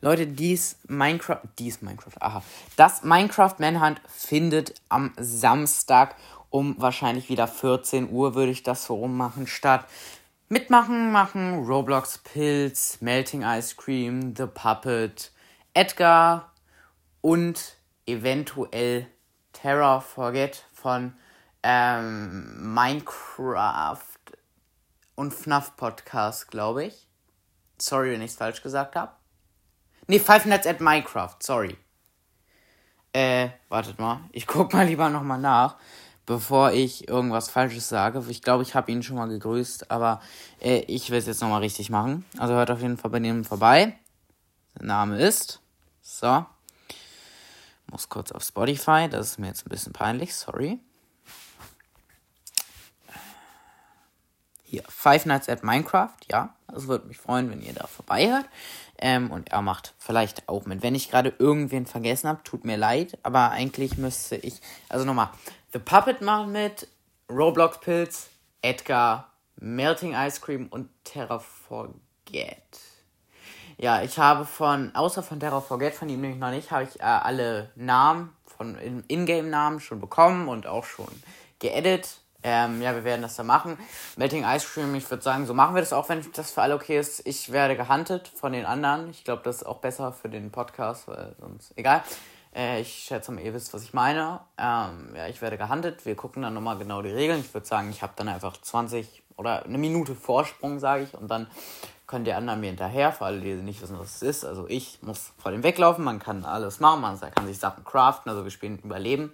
Leute, dies Minecraft, dies Minecraft, aha. Das Minecraft Manhunt findet am Samstag um wahrscheinlich wieder 14 Uhr, würde ich das so rummachen, statt. Mitmachen, machen, Roblox Pilz, Melting Ice Cream, The Puppet, Edgar und eventuell Terror Forget von ähm, Minecraft und FNAF Podcast, glaube ich. Sorry, wenn ich es falsch gesagt habe. Nee, Five Nights at Minecraft, sorry. Äh, wartet mal. Ich guck mal lieber nochmal nach, bevor ich irgendwas Falsches sage. Ich glaube, ich habe ihn schon mal gegrüßt, aber äh, ich will es jetzt nochmal richtig machen. Also hört auf jeden Fall bei dem vorbei. Der Name ist. So. Muss kurz auf Spotify. Das ist mir jetzt ein bisschen peinlich, sorry. Hier, Five Nights at Minecraft, ja. Das würde mich freuen, wenn ihr da vorbei hört. Ähm, und er macht vielleicht auch mit. Wenn ich gerade irgendwen vergessen habe, tut mir leid, aber eigentlich müsste ich. Also nochmal: The Puppet macht mit, Roblox Pilz, Edgar, Melting Ice Cream und Terra Forget. Ja, ich habe von, außer von Terra Forget, von ihm nämlich noch nicht, habe ich äh, alle Namen von Ingame-Namen schon bekommen und auch schon geedit. Ähm, ja, wir werden das dann machen. Melting Ice Cream, ich würde sagen, so machen wir das auch, wenn das für alle okay ist. Ich werde gehuntet von den anderen. Ich glaube, das ist auch besser für den Podcast, weil sonst, egal. Äh, ich schätze mal, ihr wisst, was ich meine. Ähm, ja, ich werde gehuntet. Wir gucken dann nochmal genau die Regeln. Ich würde sagen, ich habe dann einfach 20 oder eine Minute Vorsprung, sage ich, und dann können die anderen mir hinterher, für alle, die nicht wissen, was es ist. Also ich muss vor dem weglaufen, man kann alles machen, man kann sich Sachen craften, also wir spielen Überleben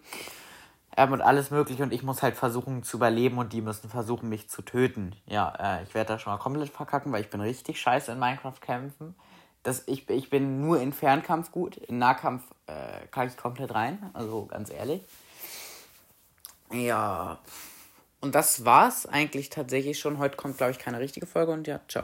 ähm, und alles mögliche und ich muss halt versuchen zu überleben und die müssen versuchen, mich zu töten. Ja, äh, ich werde da schon mal komplett verkacken, weil ich bin richtig scheiße in Minecraft kämpfen. Das, ich, ich bin nur in Fernkampf gut, in Nahkampf äh, kann ich komplett rein, also ganz ehrlich. Ja, und das war's eigentlich tatsächlich schon. Heute kommt, glaube ich, keine richtige Folge und ja, ciao.